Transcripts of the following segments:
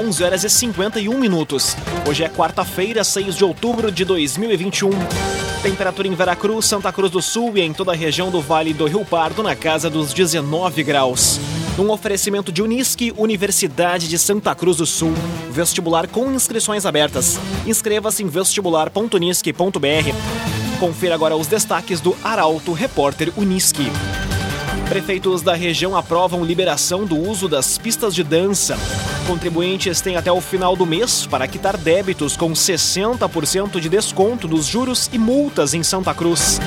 11 horas e 51 minutos. Hoje é quarta-feira, 6 de outubro de 2021. Temperatura em Veracruz, Santa Cruz do Sul e em toda a região do Vale do Rio Pardo na casa dos 19 graus. Um oferecimento de Unisque, Universidade de Santa Cruz do Sul. Vestibular com inscrições abertas. Inscreva-se em vestibular.unisque.br. Confira agora os destaques do Arauto Repórter Unisque. Prefeitos da região aprovam liberação do uso das pistas de dança. Contribuintes têm até o final do mês para quitar débitos com 60% de desconto dos juros e multas em Santa Cruz.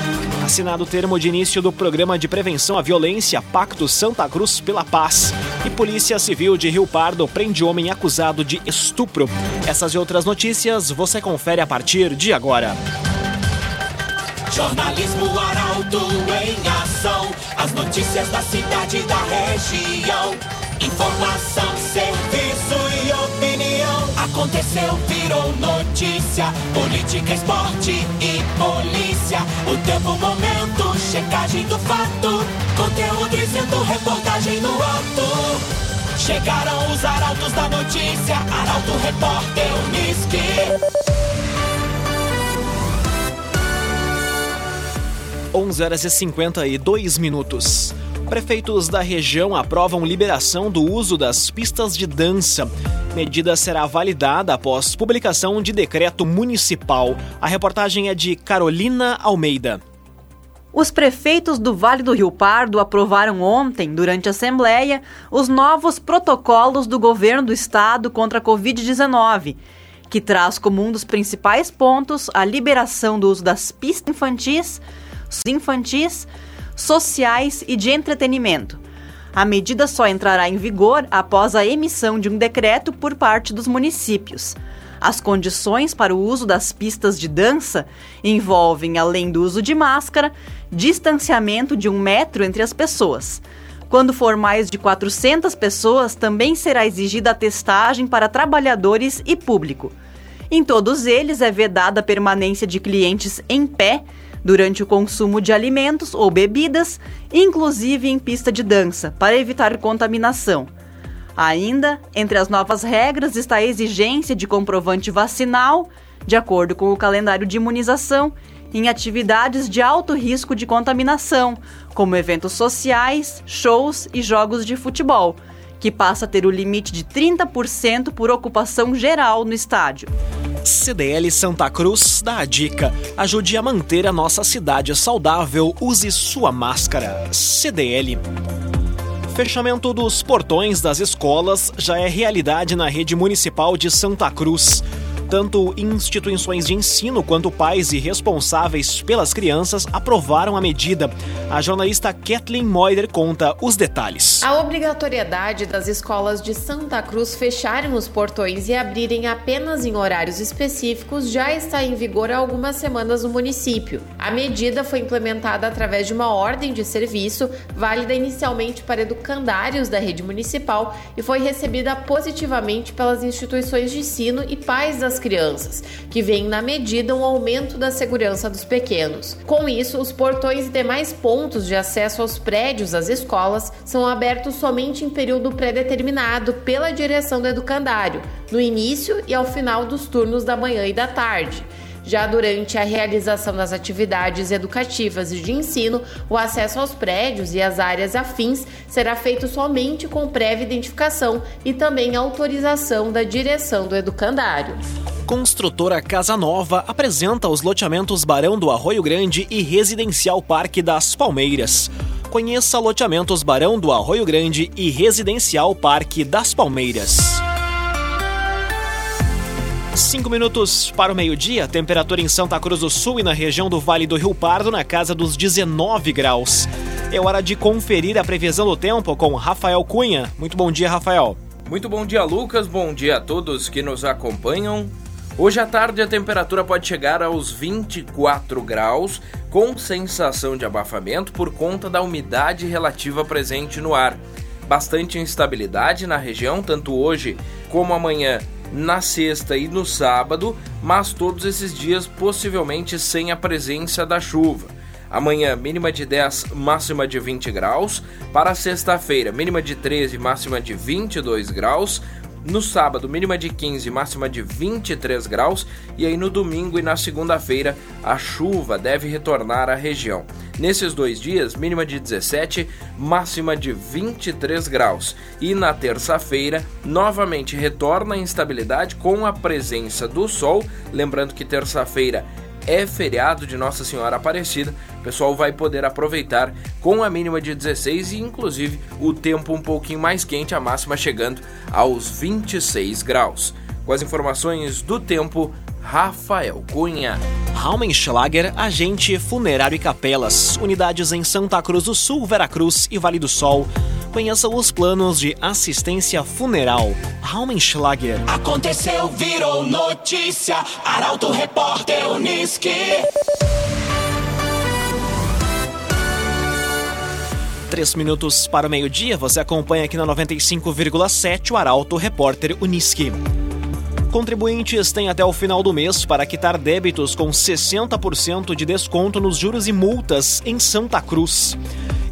Assinado o termo de início do Programa de Prevenção à Violência Pacto Santa Cruz pela Paz. E Polícia Civil de Rio Pardo prende homem acusado de estupro. Essas e outras notícias você confere a partir de agora. Jornalismo Arauto em ação. As notícias da cidade e da região. Informação. Aconteceu, virou notícia. Política, esporte e polícia. O tempo, momento, checagem do fato. Conteúdo dizendo, reportagem no ato. Chegaram os arautos da notícia. Arauto, repórter, Unisque. 11 horas e 52 minutos. Prefeitos da região aprovam liberação do uso das pistas de dança. Medida será validada após publicação de decreto municipal. A reportagem é de Carolina Almeida. Os prefeitos do Vale do Rio Pardo aprovaram ontem, durante a Assembleia, os novos protocolos do governo do estado contra a Covid-19, que traz como um dos principais pontos a liberação do uso das pistas infantis infantis, sociais e de entretenimento. A medida só entrará em vigor após a emissão de um decreto por parte dos municípios. As condições para o uso das pistas de dança envolvem, além do uso de máscara, distanciamento de um metro entre as pessoas. Quando for mais de 400 pessoas, também será exigida a testagem para trabalhadores e público. Em todos eles é vedada a permanência de clientes em pé durante o consumo de alimentos ou bebidas, inclusive em pista de dança, para evitar contaminação. Ainda, entre as novas regras está a exigência de comprovante vacinal, de acordo com o calendário de imunização, em atividades de alto risco de contaminação, como eventos sociais, shows e jogos de futebol, que passa a ter o limite de 30% por ocupação geral no estádio. CDL Santa Cruz dá a dica: ajude a manter a nossa cidade saudável, use sua máscara. CDL. Fechamento dos portões das escolas já é realidade na rede municipal de Santa Cruz. Tanto instituições de ensino quanto pais e responsáveis pelas crianças aprovaram a medida. A jornalista Kathleen Moider conta os detalhes. A obrigatoriedade das escolas de Santa Cruz fecharem os portões e abrirem apenas em horários específicos já está em vigor há algumas semanas no município. A medida foi implementada através de uma ordem de serviço, válida inicialmente para educandários da rede municipal e foi recebida positivamente pelas instituições de ensino e pais das crianças, que veem na medida um aumento da segurança dos pequenos. Com isso, os portões e demais pontos de acesso aos prédios das escolas são abertos somente em período pré-determinado pela direção do educandário, no início e ao final dos turnos da manhã e da tarde. Já durante a realização das atividades educativas e de ensino, o acesso aos prédios e às áreas afins será feito somente com prévia identificação e também autorização da direção do educandário. Construtora Casa Nova apresenta os loteamentos Barão do Arroio Grande e Residencial Parque das Palmeiras. Conheça loteamentos Barão do Arroio Grande e Residencial Parque das Palmeiras. Cinco minutos para o meio-dia, temperatura em Santa Cruz do Sul e na região do Vale do Rio Pardo na casa dos 19 graus. É hora de conferir a previsão do tempo com Rafael Cunha. Muito bom dia, Rafael. Muito bom dia, Lucas. Bom dia a todos que nos acompanham. Hoje à tarde a temperatura pode chegar aos 24 graus, com sensação de abafamento por conta da umidade relativa presente no ar. Bastante instabilidade na região, tanto hoje como amanhã, na sexta e no sábado, mas todos esses dias possivelmente sem a presença da chuva. Amanhã, mínima de 10, máxima de 20 graus. Para sexta-feira, mínima de 13, máxima de 22 graus No sábado, mínima de 15, máxima de 23 graus. E aí no domingo e na segunda-feira, a chuva deve retornar à região. Nesses dois dias, mínima de 17, máxima de 23 graus. E na terça-feira, novamente retorna a instabilidade com a presença do sol. Lembrando que terça-feira é feriado de Nossa Senhora Aparecida, o pessoal vai poder aproveitar com a mínima de 16 e inclusive o tempo um pouquinho mais quente, a máxima chegando aos 26 graus. Com as informações do tempo, Rafael Cunha. Raumenschlager, agente funerário e capelas, unidades em Santa Cruz do Sul, Veracruz e Vale do Sol. Conheça os planos de assistência funeral. Raumenschlager. Aconteceu, virou notícia. Arauto Repórter Uniski. Três minutos para o meio-dia, você acompanha aqui na 95,7 o Arauto Repórter Uniski. Contribuintes têm até o final do mês para quitar débitos com 60% de desconto nos juros e multas em Santa Cruz.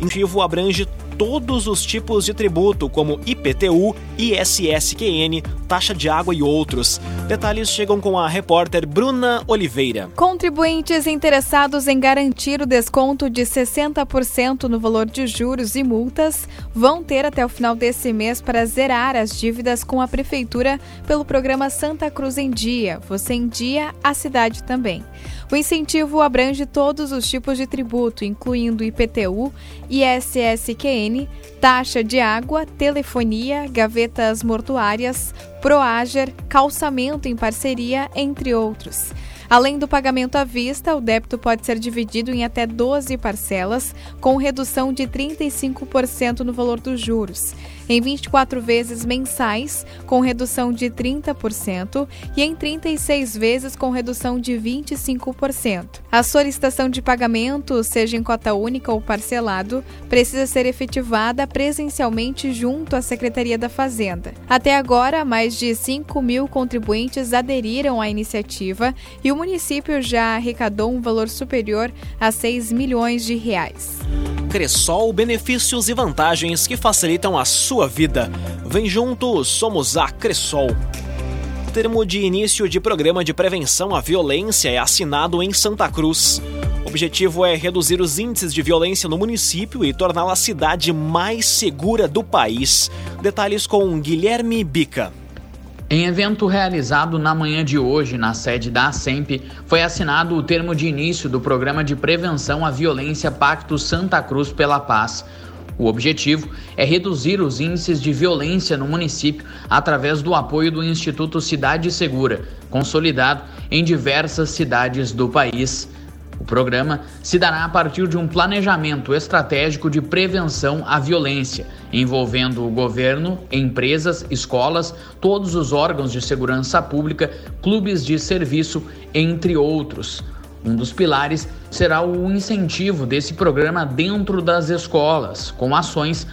Incentivo abrange todos os tipos de tributo, como IPTU, ISSQN, taxa de água e outros. Detalhes chegam com a repórter Bruna Oliveira. Contribuintes interessados em garantir o desconto de 60% no valor de juros e multas vão ter até o final desse mês para zerar as dívidas com a Prefeitura pelo programa Santa Cruz em Dia. Você em Dia, a cidade também. O incentivo abrange todos os tipos de tributo, incluindo IPTU, ISSQN, taxa de água, telefonia, gavetas mortuárias, Proager, calçamento em parceria, entre outros. Além do pagamento à vista, o débito pode ser dividido em até 12 parcelas, com redução de 35% no valor dos juros em 24 vezes mensais, com redução de 30%, e em 36 vezes, com redução de 25%. A solicitação de pagamento, seja em cota única ou parcelado, precisa ser efetivada presencialmente junto à Secretaria da Fazenda. Até agora, mais de 5 mil contribuintes aderiram à iniciativa e o município já arrecadou um valor superior a 6 milhões de reais. Cressol, benefícios e vantagens que facilitam a sua vida. Vem junto, somos a Cressol. Termo de início de programa de prevenção à violência é assinado em Santa Cruz. O objetivo é reduzir os índices de violência no município e torná-la a cidade mais segura do país. Detalhes com Guilherme Bica. Em evento realizado na manhã de hoje na sede da ASEMP, foi assinado o termo de início do programa de prevenção à violência Pacto Santa Cruz pela Paz. O objetivo é reduzir os índices de violência no município através do apoio do Instituto Cidade Segura, consolidado em diversas cidades do país. O programa se dará a partir de um planejamento estratégico de prevenção à violência, envolvendo o governo, empresas, escolas, todos os órgãos de segurança pública, clubes de serviço, entre outros. Um dos pilares será o incentivo desse programa dentro das escolas, com ações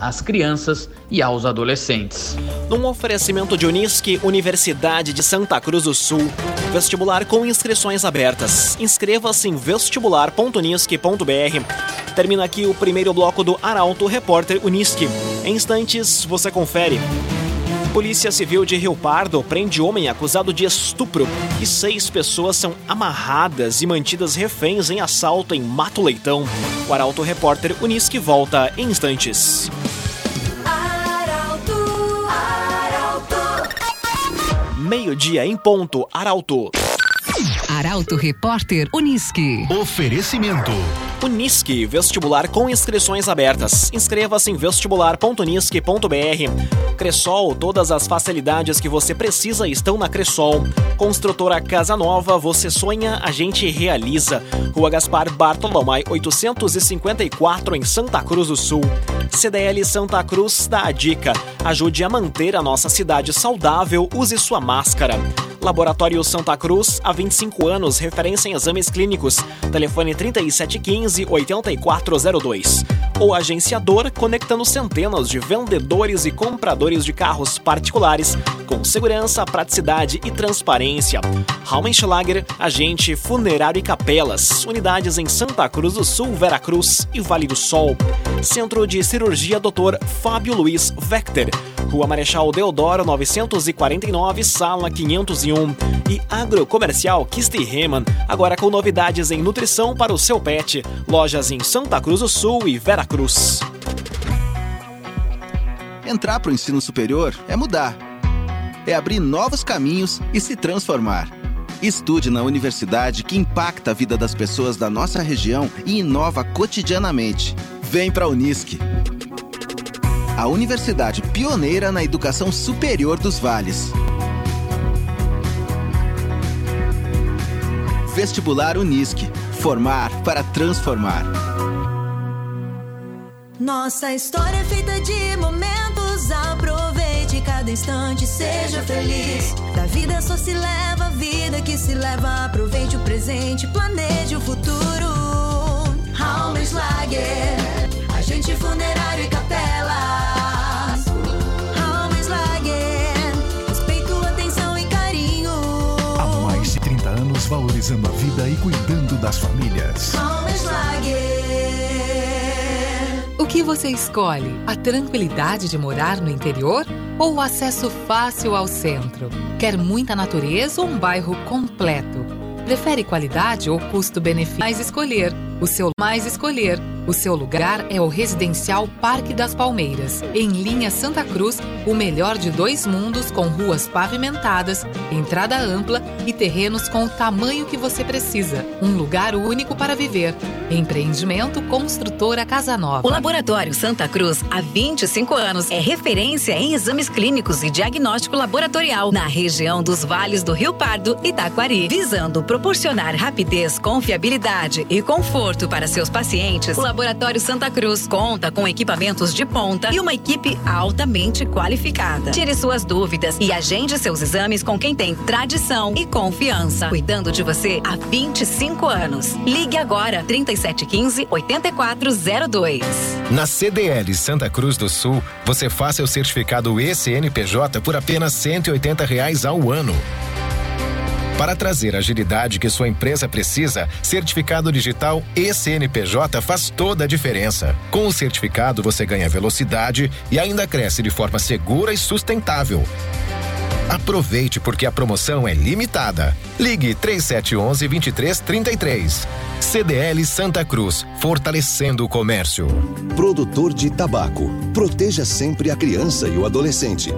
às crianças e aos adolescentes. Num oferecimento de Unisque, Universidade de Santa Cruz do Sul, vestibular com inscrições abertas. Inscreva-se em vestibular.unisque.br. Termina aqui o primeiro bloco do Arauto Repórter Unisque. Em instantes, você confere. Polícia Civil de Rio Pardo prende homem acusado de estupro e seis pessoas são amarradas e mantidas reféns em assalto em Mato Leitão. O Arauto Repórter Unisque volta em instantes. Meio-dia em ponto, Arauto. Arauto Repórter Unisque. Oferecimento. Unisque, vestibular com inscrições abertas. Inscreva-se em vestibular.unisque.br. Cressol, todas as facilidades que você precisa estão na Cressol. Construtora Casa Nova, você sonha, a gente realiza. Rua Gaspar Bartolomé 854 em Santa Cruz do Sul. CDL Santa Cruz dá a dica. Ajude a manter a nossa cidade saudável, use sua máscara. Laboratório Santa Cruz, há 25 anos, referência em exames clínicos. Telefone 3715-8402. O agenciador, conectando centenas de vendedores e compradores de carros particulares com segurança, praticidade e transparência. Raumenschlager, agente funerário e capelas. Unidades em Santa Cruz do Sul, Veracruz e Vale do Sol. Centro de Cirurgia Dr. Fábio Luiz Vector Rua Marechal Deodoro 949, sala 501. E Agrocomercial Kisti Reman, agora com novidades em nutrição para o seu pet. Lojas em Santa Cruz do Sul e Veracruz. Entrar para o ensino superior é mudar. É abrir novos caminhos e se transformar. Estude na universidade que impacta a vida das pessoas da nossa região e inova cotidianamente. Vem para a Unisque. A universidade pioneira na educação superior dos vales. Vestibular Unisque. Formar para transformar. Nossa história é feita de momentos. Aproveite cada instante, seja feliz. Da vida só se leva a vida que se leva. Aproveite o presente, planeje o futuro. Raumenschlager, agente funerário e capelas. Vida e cuidando das famílias. O que você escolhe? A tranquilidade de morar no interior ou o acesso fácil ao centro? Quer muita natureza ou um bairro completo? Prefere qualidade ou custo-benefício? Mais escolher. O seu mais escolher. O seu lugar é o Residencial Parque das Palmeiras, em linha Santa Cruz, o melhor de dois mundos com ruas pavimentadas, entrada ampla e terrenos com o tamanho que você precisa. Um lugar único para viver. Empreendimento Construtora Casa Nova. O Laboratório Santa Cruz, há 25 anos, é referência em exames clínicos e diagnóstico laboratorial na região dos vales do Rio Pardo e Taquari, visando proporcionar rapidez, confiabilidade e conforto para seus pacientes. O Laboratório Santa Cruz conta com equipamentos de ponta e uma equipe altamente qualificada. Tire suas dúvidas e agende seus exames com quem tem tradição e confiança, cuidando de você há 25 anos. Ligue agora 3715 8402. Na CDL Santa Cruz do Sul, você faz seu certificado ECNPJ por apenas 180 reais ao ano. Para trazer a agilidade que sua empresa precisa, certificado digital ECNPJ faz toda a diferença. Com o certificado, você ganha velocidade e ainda cresce de forma segura e sustentável. Aproveite porque a promoção é limitada. Ligue 3711 2333. CDL Santa Cruz, fortalecendo o comércio. Produtor de tabaco. Proteja sempre a criança e o adolescente.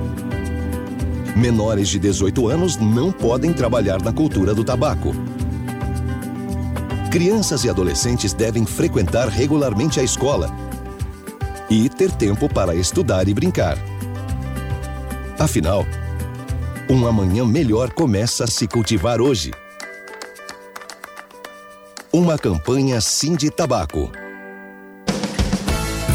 Menores de 18 anos não podem trabalhar na cultura do tabaco. Crianças e adolescentes devem frequentar regularmente a escola e ter tempo para estudar e brincar. Afinal, um amanhã melhor começa a se cultivar hoje. Uma campanha Sim de Tabaco.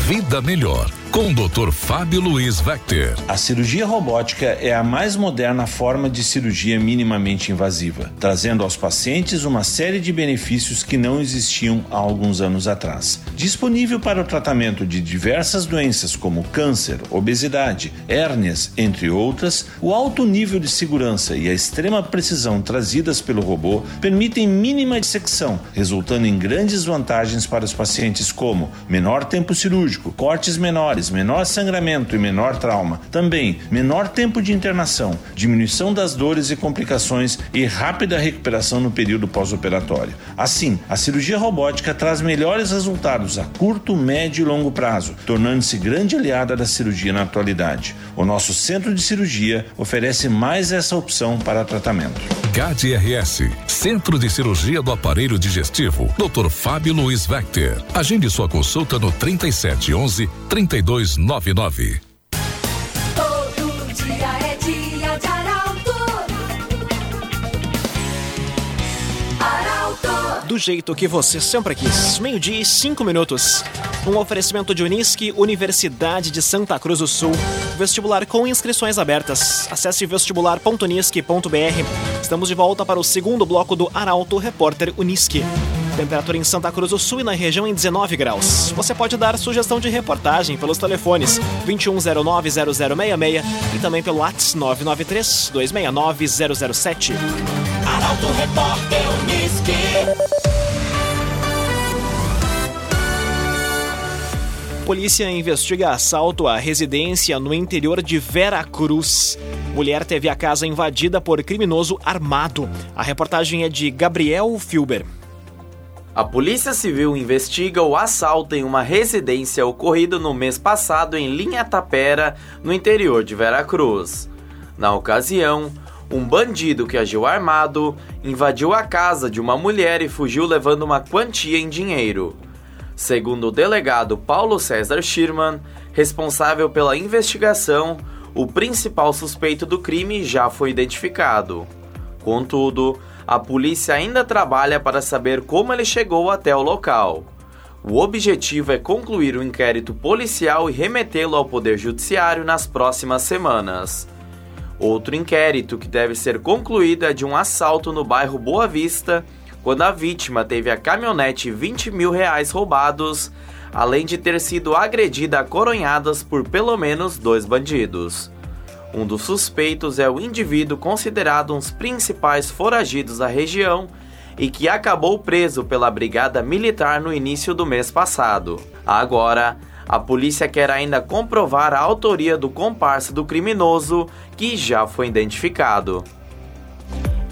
Vida Melhor com o Dr. Fábio Luiz Vector. A cirurgia robótica é a mais moderna forma de cirurgia minimamente invasiva, trazendo aos pacientes uma série de benefícios que não existiam há alguns anos atrás. Disponível para o tratamento de diversas doenças como câncer, obesidade, hérnias, entre outras, o alto nível de segurança e a extrema precisão trazidas pelo robô permitem mínima dissecção, resultando em grandes vantagens para os pacientes como menor tempo cirúrgico, cortes menores, menor sangramento e menor trauma. Também menor tempo de internação, diminuição das dores e complicações e rápida recuperação no período pós-operatório. Assim, a cirurgia robótica traz melhores resultados a curto, médio e longo prazo, tornando-se grande aliada da cirurgia na atualidade. O nosso centro de cirurgia oferece mais essa opção para tratamento. CAD-RS, Centro de Cirurgia do Aparelho Digestivo, Dr. Fábio Luiz Vector. Agende sua consulta no 3711 3299. Do jeito que você sempre quis. Meio-dia e cinco minutos. Um oferecimento de Unisque, Universidade de Santa Cruz do Sul. Vestibular com inscrições abertas. Acesse vestibular.unisque.br. Estamos de volta para o segundo bloco do Arauto Repórter Unisque. Temperatura em Santa Cruz do Sul e na região em 19 graus. Você pode dar sugestão de reportagem pelos telefones 2109-0066 e também pelo WhatsApp 993-269-007. Arauto Repórter Unisque. Polícia investiga assalto à residência no interior de Vera Cruz. Mulher teve a casa invadida por criminoso armado. A reportagem é de Gabriel Filber. A Polícia Civil investiga o assalto em uma residência ocorrido no mês passado em Linha Tapera, no interior de Veracruz. Na ocasião, um bandido que agiu armado invadiu a casa de uma mulher e fugiu levando uma quantia em dinheiro. Segundo o delegado Paulo César Schirman, responsável pela investigação, o principal suspeito do crime já foi identificado. Contudo, a polícia ainda trabalha para saber como ele chegou até o local. O objetivo é concluir o inquérito policial e remetê-lo ao Poder Judiciário nas próximas semanas. Outro inquérito que deve ser concluído é de um assalto no bairro Boa Vista quando a vítima teve a caminhonete e 20 mil reais roubados, além de ter sido agredida a coronhadas por pelo menos dois bandidos. Um dos suspeitos é o indivíduo considerado um dos principais foragidos da região e que acabou preso pela Brigada Militar no início do mês passado. Agora, a polícia quer ainda comprovar a autoria do comparsa do criminoso, que já foi identificado.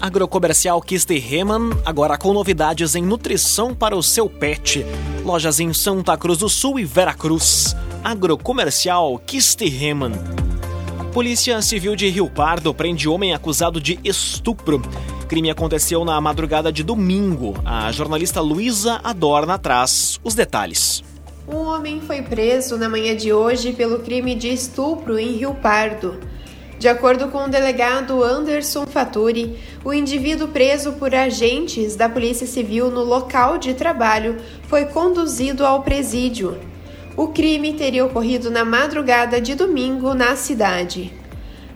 Agrocomercial Kisterreman, agora com novidades em nutrição para o seu pet. Lojas em Santa Cruz do Sul e Veracruz. Agrocomercial Kisterreman. Polícia Civil de Rio Pardo prende homem acusado de estupro. Crime aconteceu na madrugada de domingo. A jornalista Luísa Adorna traz os detalhes. Um homem foi preso na manhã de hoje pelo crime de estupro em Rio Pardo. De acordo com o delegado Anderson Faturi, o indivíduo preso por agentes da Polícia Civil no local de trabalho foi conduzido ao presídio. O crime teria ocorrido na madrugada de domingo na cidade.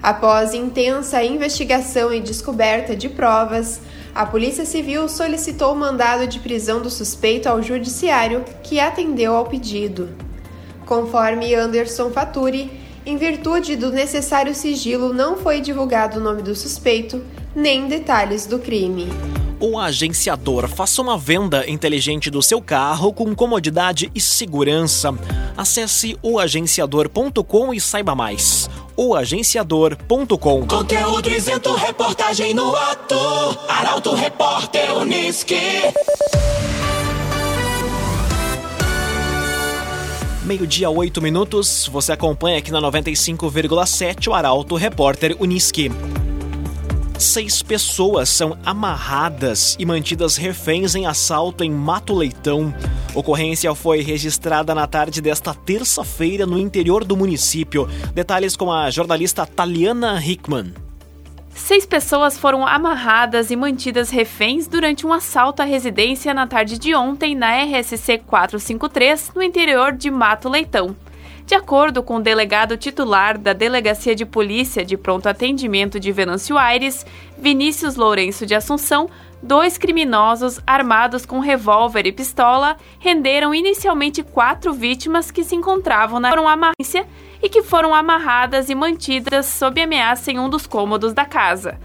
Após intensa investigação e descoberta de provas, a Polícia Civil solicitou o mandado de prisão do suspeito ao Judiciário, que atendeu ao pedido. Conforme Anderson Faturi, em virtude do necessário sigilo, não foi divulgado o nome do suspeito nem detalhes do crime. O agenciador faça uma venda inteligente do seu carro com comodidade e segurança. Acesse oagenciador.com e saiba mais. oagenciador.com Conteúdo isento, reportagem no ato. Arauto Repórter Uniski. Meio-dia, oito minutos. Você acompanha aqui na 95,7 o Arauto Repórter Uniski. Seis pessoas são amarradas e mantidas reféns em assalto em Mato Leitão. Ocorrência foi registrada na tarde desta terça-feira no interior do município. Detalhes com a jornalista Taliana Hickman. Seis pessoas foram amarradas e mantidas reféns durante um assalto à residência na tarde de ontem na RSC 453, no interior de Mato Leitão. De acordo com o delegado titular da Delegacia de Polícia de Pronto Atendimento de Venâncio Aires, Vinícius Lourenço de Assunção, dois criminosos armados com revólver e pistola renderam inicialmente quatro vítimas que se encontravam na amarrância e que foram amarradas e mantidas sob ameaça em um dos cômodos da casa.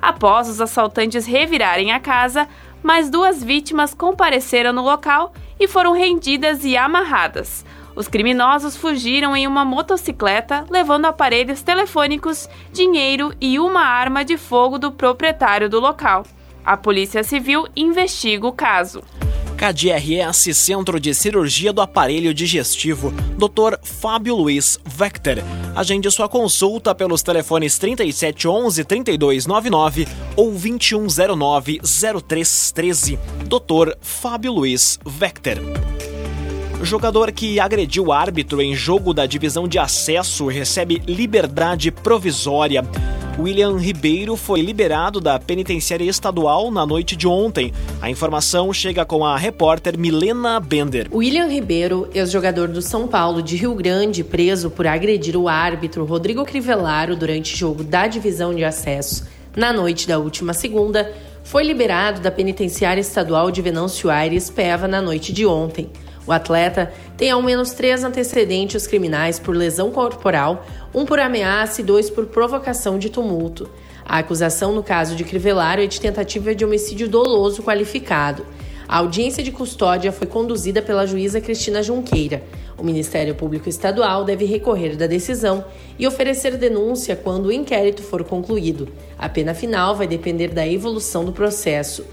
Após os assaltantes revirarem a casa, mais duas vítimas compareceram no local e foram rendidas e amarradas. Os criminosos fugiram em uma motocicleta, levando aparelhos telefônicos, dinheiro e uma arma de fogo do proprietário do local. A Polícia Civil investiga o caso. KDRS Centro de Cirurgia do Aparelho Digestivo, Dr. Fábio Luiz Vector. Agende sua consulta pelos telefones 3711 3299 ou 2109 0313. Dr. Fábio Luiz Vector. Jogador que agrediu árbitro em jogo da divisão de acesso recebe liberdade provisória. William Ribeiro foi liberado da penitenciária estadual na noite de ontem. A informação chega com a repórter Milena Bender. William Ribeiro, ex-jogador do São Paulo de Rio Grande, preso por agredir o árbitro Rodrigo Crivellaro durante jogo da divisão de acesso na noite da última segunda, foi liberado da penitenciária estadual de Venâncio Aires, Peva, na noite de ontem. O atleta tem ao menos três antecedentes criminais por lesão corporal, um por ameaça e dois por provocação de tumulto. A acusação no caso de Crivellaro é de tentativa de homicídio doloso qualificado. A audiência de custódia foi conduzida pela juíza Cristina Junqueira. O Ministério Público Estadual deve recorrer da decisão e oferecer denúncia quando o inquérito for concluído. A pena final vai depender da evolução do processo.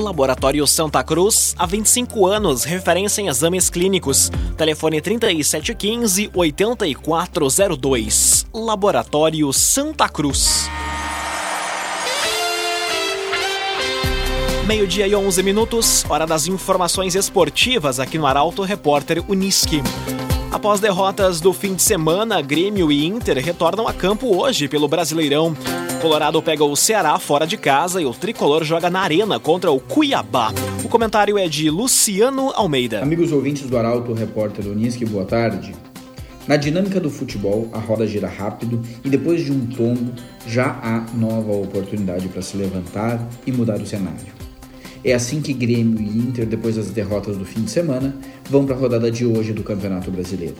Laboratório Santa Cruz, há 25 anos, referência em exames clínicos. Telefone 3715-8402. Laboratório Santa Cruz. Meio-dia e 11 minutos, hora das informações esportivas aqui no Arauto Repórter Uniski. Após derrotas do fim de semana, Grêmio e Inter retornam a campo hoje pelo Brasileirão. Colorado pega o Ceará fora de casa e o tricolor joga na Arena contra o Cuiabá. O comentário é de Luciano Almeida. Amigos ouvintes do Arauto Repórter Uniski, boa tarde. Na dinâmica do futebol, a roda gira rápido e depois de um tombo já há nova oportunidade para se levantar e mudar o cenário. É assim que Grêmio e Inter, depois das derrotas do fim de semana, vão para a rodada de hoje do Campeonato Brasileiro.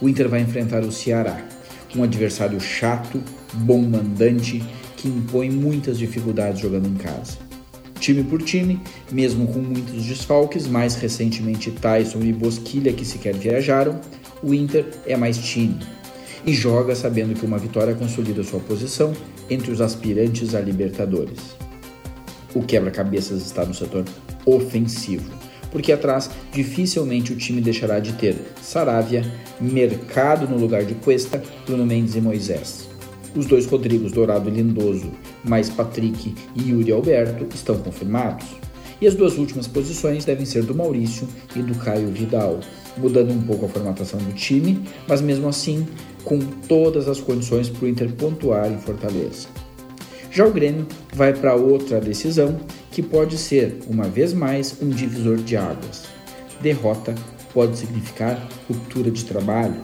O Inter vai enfrentar o Ceará, um adversário chato, bom mandante, que impõe muitas dificuldades jogando em casa. Time por time, mesmo com muitos desfalques, mais recentemente Tyson e Bosquilha que sequer viajaram, o Inter é mais time e joga sabendo que uma vitória consolida sua posição entre os aspirantes a Libertadores o quebra-cabeças está no setor ofensivo, porque atrás dificilmente o time deixará de ter Saravia, Mercado no lugar de Cuesta, Bruno Mendes e Moisés. Os dois Rodrigos Dourado e Lindoso, mais Patrick e Yuri Alberto, estão confirmados. E as duas últimas posições devem ser do Maurício e do Caio Vidal, mudando um pouco a formatação do time, mas mesmo assim com todas as condições para o Inter pontuar em Fortaleza. Já o Grêmio vai para outra decisão que pode ser, uma vez mais, um divisor de águas. Derrota pode significar ruptura de trabalho,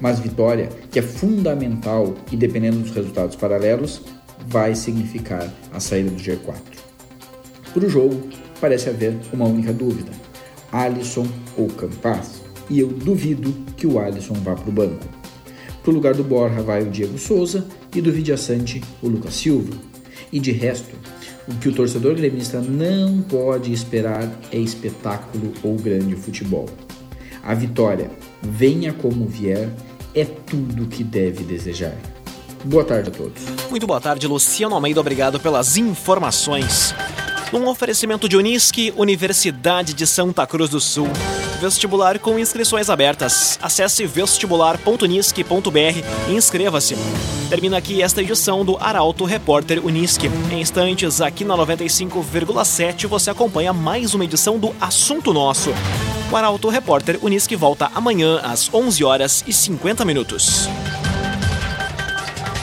mas vitória, que é fundamental e dependendo dos resultados paralelos, vai significar a saída do G4. Para o jogo, parece haver uma única dúvida: Alisson ou Campas? E eu duvido que o Alisson vá para o banco. Para o lugar do Borja vai o Diego Souza e do Vidiaçante o Lucas Silva. E de resto, o que o torcedor gremista não pode esperar é espetáculo ou grande futebol. A vitória, venha como vier, é tudo que deve desejar. Boa tarde a todos. Muito boa tarde, Luciano Almeida. Obrigado pelas informações. Um oferecimento de Unisque, Universidade de Santa Cruz do Sul. Vestibular com inscrições abertas. Acesse vestibular.unisque.br e inscreva-se. Termina aqui esta edição do Arauto Repórter Unisque. Em instantes, aqui na 95,7, você acompanha mais uma edição do Assunto Nosso. O Arauto Repórter Unisque volta amanhã às 11 horas e 50 minutos.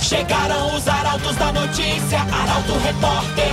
Chegaram os arautos da notícia, Arauto Repórter